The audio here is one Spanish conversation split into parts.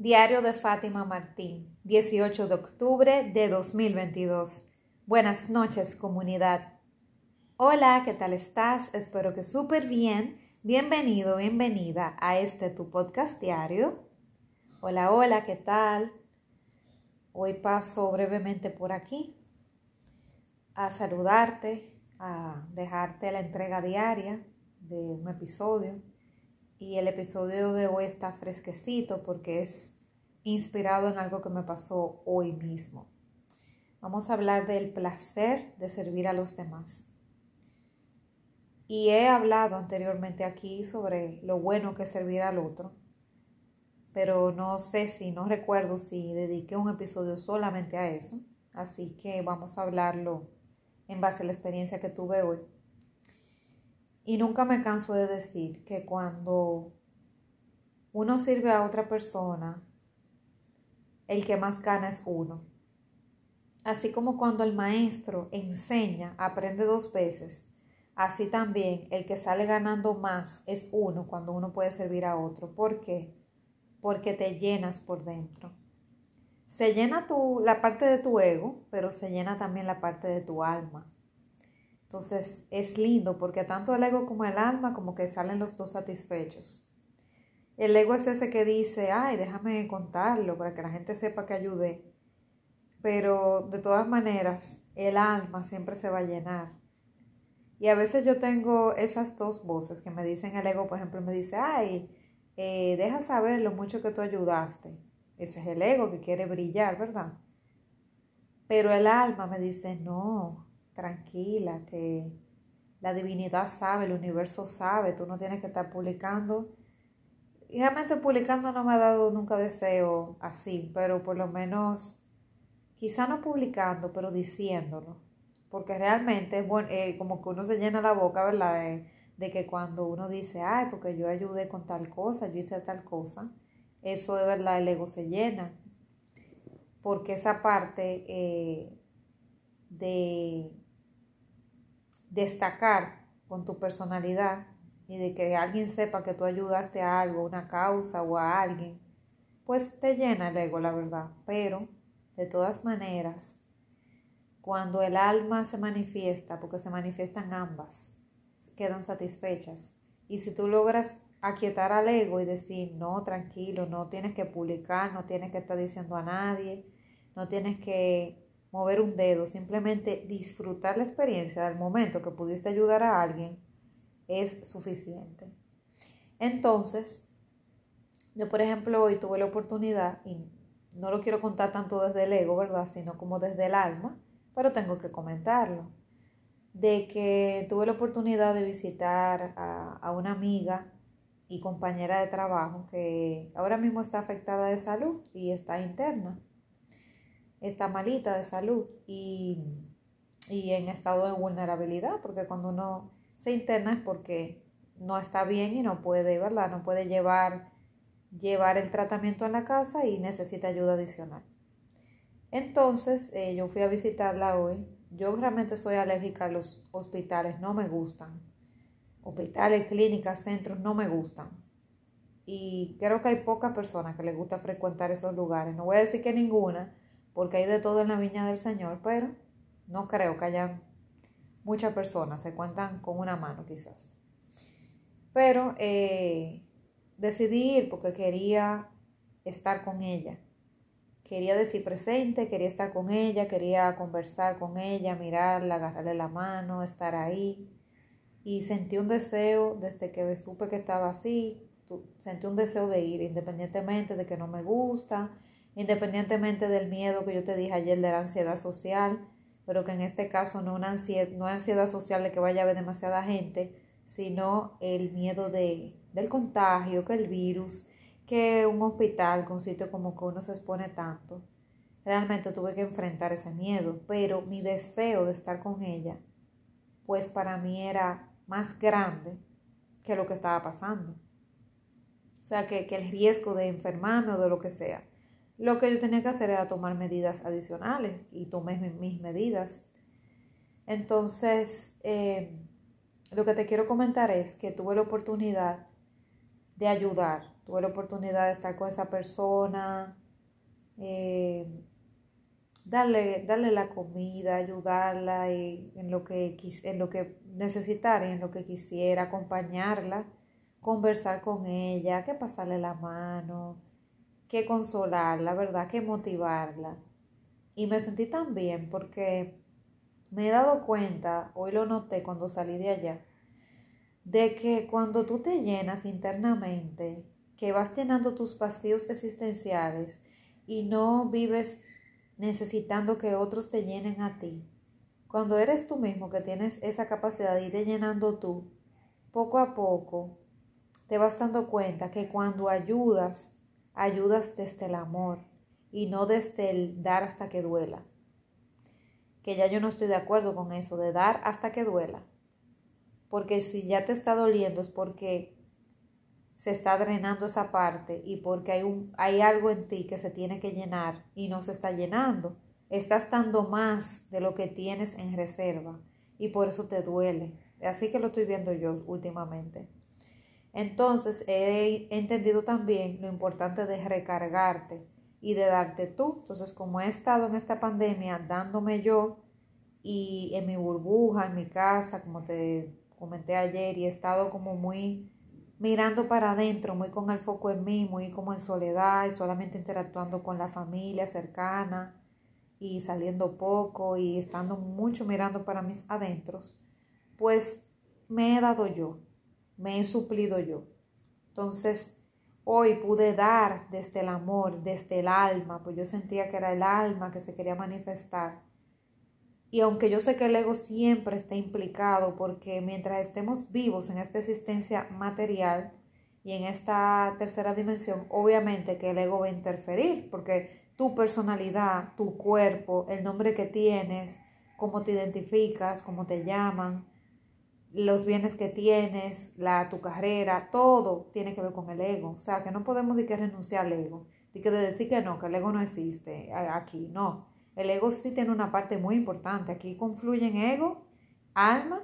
Diario de Fátima Martín, 18 de octubre de 2022. Buenas noches, comunidad. Hola, ¿qué tal estás? Espero que súper bien. Bienvenido, bienvenida a este tu podcast diario. Hola, hola, ¿qué tal? Hoy paso brevemente por aquí a saludarte, a dejarte la entrega diaria de un episodio y el episodio de hoy está fresquecito porque es inspirado en algo que me pasó hoy mismo. Vamos a hablar del placer de servir a los demás. Y he hablado anteriormente aquí sobre lo bueno que es servir al otro, pero no sé si, no recuerdo si dediqué un episodio solamente a eso, así que vamos a hablarlo en base a la experiencia que tuve hoy. Y nunca me canso de decir que cuando uno sirve a otra persona, el que más gana es uno. Así como cuando el maestro enseña, aprende dos veces, así también el que sale ganando más es uno cuando uno puede servir a otro. ¿Por qué? Porque te llenas por dentro. Se llena tu, la parte de tu ego, pero se llena también la parte de tu alma. Entonces es lindo porque tanto el ego como el alma como que salen los dos satisfechos. El ego es ese que dice, ay, déjame contarlo para que la gente sepa que ayudé. Pero de todas maneras, el alma siempre se va a llenar. Y a veces yo tengo esas dos voces que me dicen el ego, por ejemplo, me dice, ay, eh, deja saber lo mucho que tú ayudaste. Ese es el ego que quiere brillar, ¿verdad? Pero el alma me dice, no, tranquila, que la divinidad sabe, el universo sabe, tú no tienes que estar publicando. Y realmente publicando no me ha dado nunca deseo así, pero por lo menos, quizá no publicando, pero diciéndolo. Porque realmente es bueno, eh, como que uno se llena la boca, ¿verdad? De, de que cuando uno dice, ay, porque yo ayudé con tal cosa, yo hice tal cosa, eso de verdad el ego se llena. Porque esa parte eh, de destacar con tu personalidad y de que alguien sepa que tú ayudaste a algo, una causa o a alguien, pues te llena el ego, la verdad. Pero, de todas maneras, cuando el alma se manifiesta, porque se manifiestan ambas, quedan satisfechas. Y si tú logras aquietar al ego y decir, no, tranquilo, no tienes que publicar, no tienes que estar diciendo a nadie, no tienes que mover un dedo, simplemente disfrutar la experiencia del momento que pudiste ayudar a alguien es suficiente. Entonces, yo por ejemplo hoy tuve la oportunidad, y no lo quiero contar tanto desde el ego, ¿verdad? Sino como desde el alma, pero tengo que comentarlo, de que tuve la oportunidad de visitar a, a una amiga y compañera de trabajo que ahora mismo está afectada de salud y está interna está malita de salud y, en estado de vulnerabilidad, porque cuando uno se interna es porque no está bien y no puede, ¿verdad? No puede llevar, llevar el tratamiento en la casa y necesita ayuda adicional. Entonces, eh, yo fui a visitarla hoy. Yo realmente soy alérgica a los hospitales, no me gustan. Hospitales, clínicas, centros, no me gustan. Y creo que hay pocas personas que les gusta frecuentar esos lugares. No voy a decir que ninguna, porque hay de todo en la viña del Señor, pero no creo que haya muchas personas, se cuentan con una mano quizás. Pero eh, decidí ir porque quería estar con ella. Quería decir presente, quería estar con ella, quería conversar con ella, mirarla, agarrarle la mano, estar ahí. Y sentí un deseo, desde que supe que estaba así, sentí un deseo de ir, independientemente de que no me gusta, independientemente del miedo que yo te dije ayer de la ansiedad social, pero que en este caso no, una ansiedad, no ansiedad social de que vaya a haber demasiada gente, sino el miedo de, del contagio, que el virus, que un hospital, que un sitio como que uno se expone tanto. Realmente tuve que enfrentar ese miedo, pero mi deseo de estar con ella, pues para mí era más grande que lo que estaba pasando. O sea, que, que el riesgo de enfermarme o de lo que sea. Lo que yo tenía que hacer era tomar medidas adicionales y tomé mis medidas. Entonces, eh, lo que te quiero comentar es que tuve la oportunidad de ayudar, tuve la oportunidad de estar con esa persona, eh, darle, darle la comida, ayudarla y en, lo que, en lo que necesitara y en lo que quisiera, acompañarla, conversar con ella, que pasarle la mano, que consolarla, ¿verdad? Que motivarla. Y me sentí tan bien porque me he dado cuenta, hoy lo noté cuando salí de allá, de que cuando tú te llenas internamente, que vas llenando tus vacíos existenciales y no vives necesitando que otros te llenen a ti, cuando eres tú mismo que tienes esa capacidad de ir llenando tú, poco a poco te vas dando cuenta que cuando ayudas, ayudas desde el amor y no desde el dar hasta que duela. Que ya yo no estoy de acuerdo con eso, de dar hasta que duela. Porque si ya te está doliendo es porque se está drenando esa parte y porque hay, un, hay algo en ti que se tiene que llenar y no se está llenando. Estás dando más de lo que tienes en reserva y por eso te duele. Así que lo estoy viendo yo últimamente. Entonces he entendido también lo importante de recargarte y de darte tú. Entonces como he estado en esta pandemia dándome yo y en mi burbuja, en mi casa, como te comenté ayer y he estado como muy mirando para adentro, muy con el foco en mí, muy como en soledad y solamente interactuando con la familia cercana y saliendo poco y estando mucho mirando para mis adentros, pues me he dado yo, me he suplido yo. Entonces, hoy pude dar desde el amor, desde el alma, pues yo sentía que era el alma que se quería manifestar y aunque yo sé que el ego siempre está implicado, porque mientras estemos vivos en esta existencia material y en esta tercera dimensión, obviamente que el ego va a interferir, porque tu personalidad, tu cuerpo, el nombre que tienes, cómo te identificas, cómo te llaman, los bienes que tienes, la, tu carrera, todo tiene que ver con el ego. O sea, que no podemos decir que renunciar al ego, de que decir que no, que el ego no existe aquí, no. El ego sí tiene una parte muy importante. Aquí confluyen ego, alma,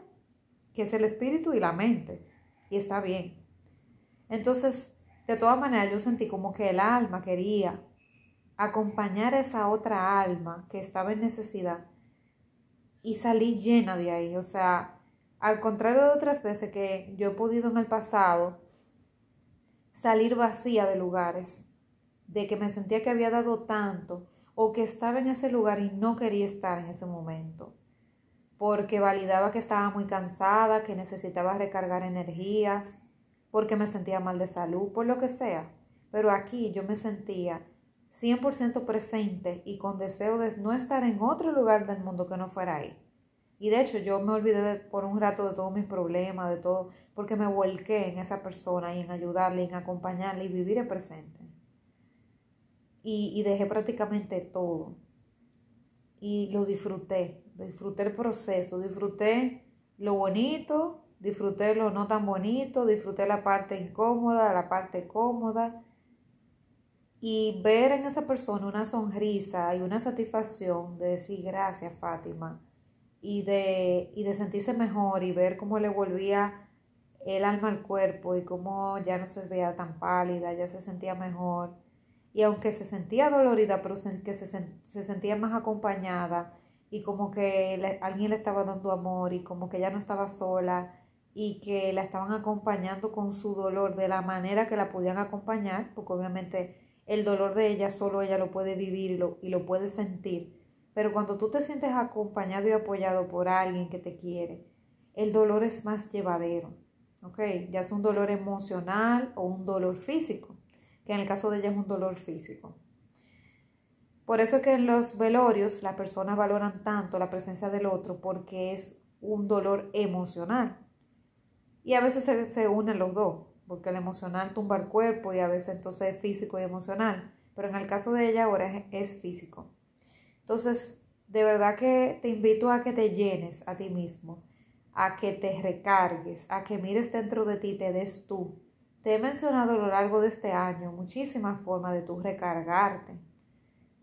que es el espíritu, y la mente. Y está bien. Entonces, de todas maneras, yo sentí como que el alma quería acompañar a esa otra alma que estaba en necesidad y salí llena de ahí. O sea, al contrario de otras veces que yo he podido en el pasado salir vacía de lugares, de que me sentía que había dado tanto o que estaba en ese lugar y no quería estar en ese momento, porque validaba que estaba muy cansada, que necesitaba recargar energías, porque me sentía mal de salud, por lo que sea. Pero aquí yo me sentía 100% presente y con deseo de no estar en otro lugar del mundo que no fuera ahí. Y de hecho yo me olvidé por un rato de todos mis problemas, de todo, porque me volqué en esa persona y en ayudarle, en acompañarle y vivir el presente y, dejé prácticamente todo. Y lo disfruté, disfruté el proceso, disfruté lo bonito, disfruté lo no tan bonito, disfruté la parte incómoda, la parte cómoda. Y ver en esa persona una sonrisa y una satisfacción de decir gracias Fátima y de, y de sentirse mejor y ver cómo le volvía el alma al cuerpo y cómo ya no se veía tan pálida, ya se sentía mejor y aunque se sentía dolorida, pero que se, se sentía más acompañada y como que alguien le estaba dando amor y como que ella no estaba sola y que la estaban acompañando con su dolor de la manera que la podían acompañar, porque obviamente el dolor de ella solo ella lo puede vivir y lo puede sentir. Pero cuando tú te sientes acompañado y apoyado por alguien que te quiere, el dolor es más llevadero, ¿ok? Ya es un dolor emocional o un dolor físico que en el caso de ella es un dolor físico. Por eso es que en los velorios las personas valoran tanto la presencia del otro porque es un dolor emocional. Y a veces se, unen los dos, porque el emocional tumba el cuerpo y a veces entonces es físico y emocional. Pero en el caso de ella ahora es físico. Entonces, de verdad que te invito a que te llenes a ti mismo, a que te recargues, a que mires dentro de ti, te des tú, te he mencionado a lo largo de este año muchísimas formas de tú recargarte,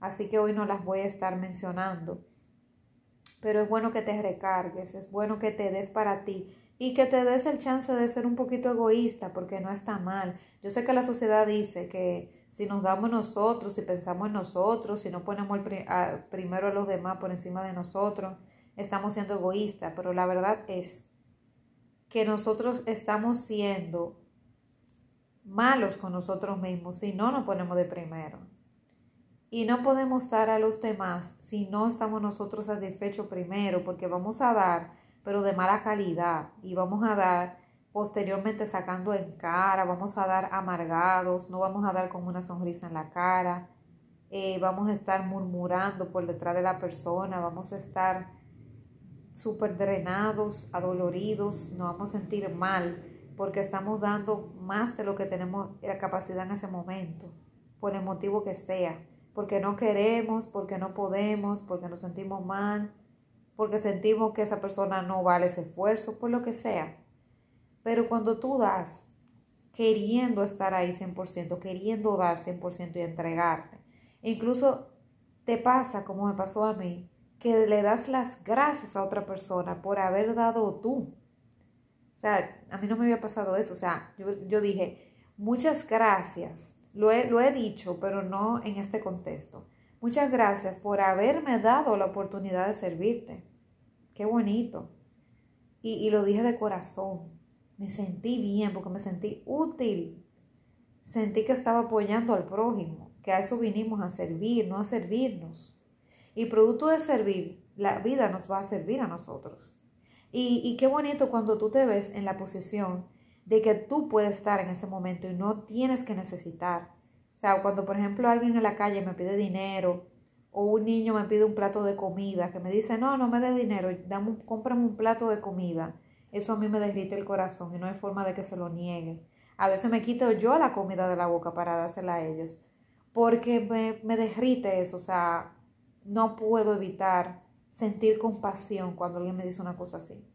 así que hoy no las voy a estar mencionando. Pero es bueno que te recargues, es bueno que te des para ti y que te des el chance de ser un poquito egoísta porque no está mal. Yo sé que la sociedad dice que si nos damos nosotros, si pensamos en nosotros, si no ponemos primero a los demás por encima de nosotros, estamos siendo egoístas, pero la verdad es que nosotros estamos siendo malos con nosotros mismos si no nos ponemos de primero. Y no podemos dar a los demás si no estamos nosotros satisfechos primero, porque vamos a dar pero de mala calidad. Y vamos a dar posteriormente sacando en cara, vamos a dar amargados, no vamos a dar con una sonrisa en la cara, eh, vamos a estar murmurando por detrás de la persona, vamos a estar súper drenados, adoloridos, nos vamos a sentir mal porque estamos dando más de lo que tenemos la capacidad en ese momento, por el motivo que sea, porque no queremos, porque no podemos, porque nos sentimos mal porque sentimos que esa persona no vale ese esfuerzo, por lo que sea. Pero cuando tú das, queriendo estar ahí 100%, queriendo dar 100% y entregarte, incluso te pasa, como me pasó a mí, que le das las gracias a otra persona por haber dado tú. O sea, a mí no me había pasado eso. O sea, yo, dije, muchas gracias. Lo he, lo he dicho, pero no en este contexto. Muchas gracias por haberme dado la oportunidad de servirte. Qué bonito. Y, lo dije de corazón. Me sentí bien porque me sentí útil. Sentí que estaba apoyando al prójimo, que a eso vinimos a servir, no a servirnos. Y producto de servir, la vida nos va a servir a nosotros. Y, y qué bonito cuando tú te ves en la posición de que tú puedes estar en ese momento y no tienes que necesitar. O sea, cuando por ejemplo alguien en la calle me pide dinero o un niño me pide un plato de comida, que me dice, no, no me dé dinero, dame, cómprame un plato de comida. Eso a mí me derrite el corazón y no hay forma de que se lo niegue. A veces me quito yo la comida de la boca para dársela a ellos, porque me, me derrite eso, o sea, no puedo evitar sentir compasión cuando alguien me dice una cosa así.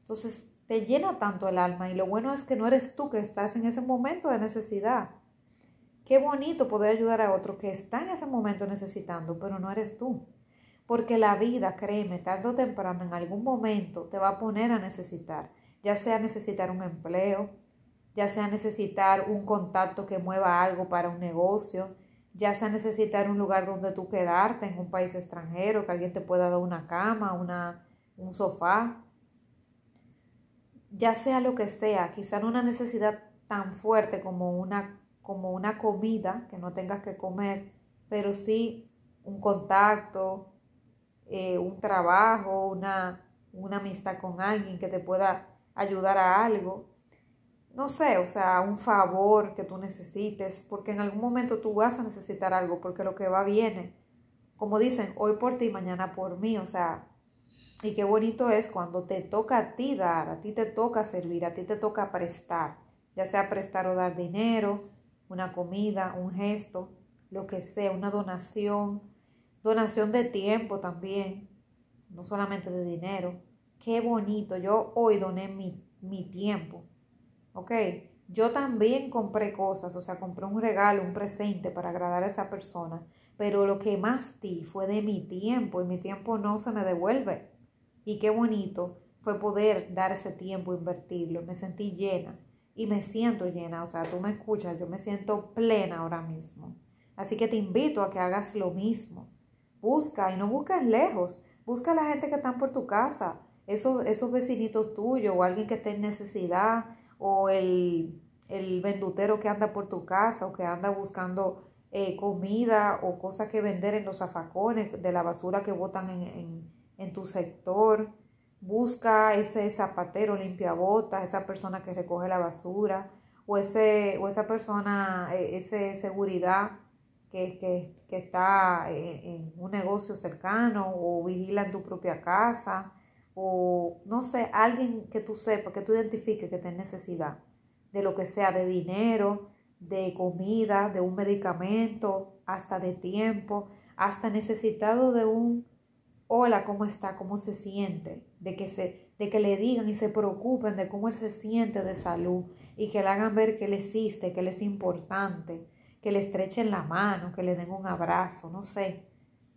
Entonces, te llena tanto el alma y lo bueno es que no eres tú que estás en ese momento de necesidad. Qué bonito poder ayudar a otro que está en ese momento necesitando, pero no eres tú. Porque la vida, créeme, tarde o temprano, en algún momento te va a poner a necesitar, ya sea necesitar un empleo, ya sea necesitar un contacto que mueva algo para un negocio, ya sea necesitar un lugar donde tú quedarte en un país extranjero, que alguien te pueda dar una cama, una, un sofá, ya sea lo que sea, quizá no una necesidad tan fuerte como una como una comida que no tengas que comer, pero sí un contacto, eh, un trabajo, una, una amistad con alguien que te pueda ayudar a algo. No sé, o sea, un favor que tú necesites, porque en algún momento tú vas a necesitar algo, porque lo que va viene. Como dicen, hoy por ti, mañana por mí, o sea, y qué bonito es cuando te toca a ti dar, a ti te toca servir, a ti te toca prestar, ya sea prestar o dar dinero, una comida, un gesto, lo que sea, una donación, donación de tiempo también, no solamente de dinero. Qué bonito, yo hoy doné mi, mi tiempo, ¿ok? Yo también compré cosas, o sea, compré un regalo, un presente para agradar a esa persona, pero lo que más di fue de mi tiempo y mi tiempo no se me devuelve. Y qué bonito fue poder dar ese tiempo, invertirlo, me sentí llena y me siento llena, o sea, tú me escuchas, yo me siento plena ahora mismo. Así que te invito a que hagas lo mismo. Busca y no busques lejos, busca a la gente que están por tu casa, esos, esos vecinitos tuyos o alguien que esté en necesidad o el, el vendutero que anda por tu casa o que anda buscando eh, comida o cosas que vender en los zafacones de la basura que botan en, en, tu sector. Busca ese zapatero limpia botas, esa persona que recoge la basura, o, ese, o esa persona, e, ese seguridad que, que, está en un negocio cercano, o vigila en tu propia casa, o no sé, alguien que tú sepas, que tú identifiques que tenga necesidad de lo que sea, de dinero, de comida, de un medicamento, hasta de tiempo, hasta necesitado de un hola, ¿cómo está? ¿Cómo se siente? De que, se, de que le digan y se preocupen de cómo él se siente de salud y que le hagan ver que él existe, que él es importante, que le estrechen la mano, que le den un abrazo, no sé,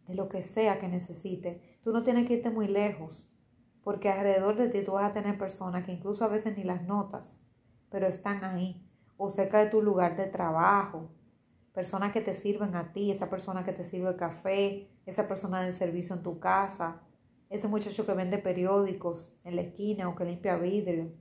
de lo que sea que necesite. Tú no tienes que irte muy lejos. porque alrededor de ti tú vas a tener personas que incluso a veces ni las notas, pero están ahí, o cerca de tu lugar de trabajo, personas que te sirven a ti, esa persona que te sirve el café, esa persona del servicio en tu casa, ese muchacho que vende periódicos en la esquina o que limpia vidrio,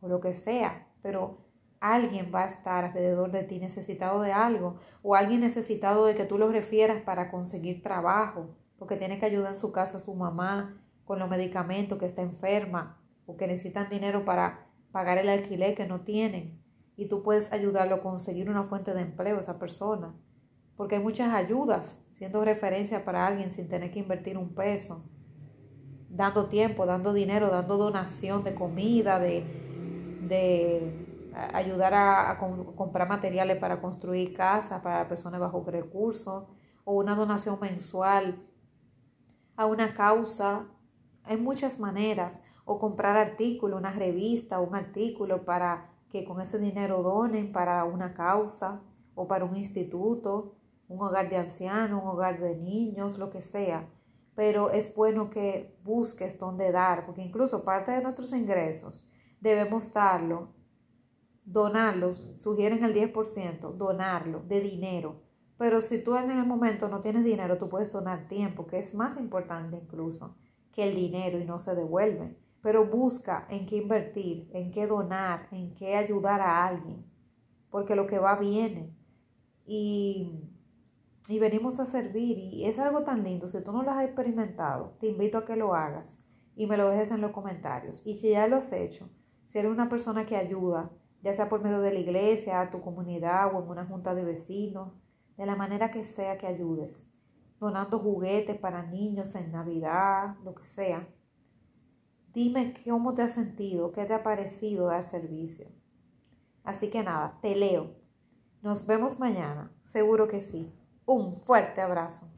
o lo que sea, pero alguien va a estar alrededor de ti necesitado de algo, o alguien necesitado de que tú lo refieras para conseguir trabajo, porque tiene que ayudar en su casa a su mamá con los medicamentos, que está enferma, o que necesitan dinero para pagar el alquiler que no tienen y tú puedes ayudarlo a conseguir una fuente de empleo a esa persona. Porque hay muchas ayudas, siendo referencia para alguien sin tener que invertir un peso, dando tiempo, dando dinero, dando donación de comida, de, de ayudar a, comprar materiales para construir casas para personas bajo recursos, o una donación mensual a una causa. Hay muchas maneras, o comprar artículos, una revista, un artículo para que con ese dinero donen para una causa o para un instituto, un hogar de ancianos, un hogar de niños, lo que sea. Pero es bueno que busques dónde dar, porque incluso parte de nuestros ingresos debemos darlo, donarlos, sugieren el 10%, donarlo de dinero. Pero si tú en el momento no tienes dinero, tú puedes donar tiempo, que es más importante incluso que el dinero y no se devuelve pero busca en qué invertir, en qué donar, en qué ayudar a alguien, porque lo que va viene. Y, y venimos a servir y es algo tan lindo. Si tú no lo has experimentado, te invito a que lo hagas y me lo dejes en los comentarios. Y si ya lo has hecho, si eres una persona que ayuda, ya sea por medio de la iglesia, tu comunidad o en una junta de vecinos, de la manera que sea que ayudes, donando juguetes para niños en Navidad, lo que sea Dime cómo te has sentido, qué te ha parecido dar servicio. Así que nada, te leo. Nos vemos mañana, seguro que sí. Un fuerte abrazo.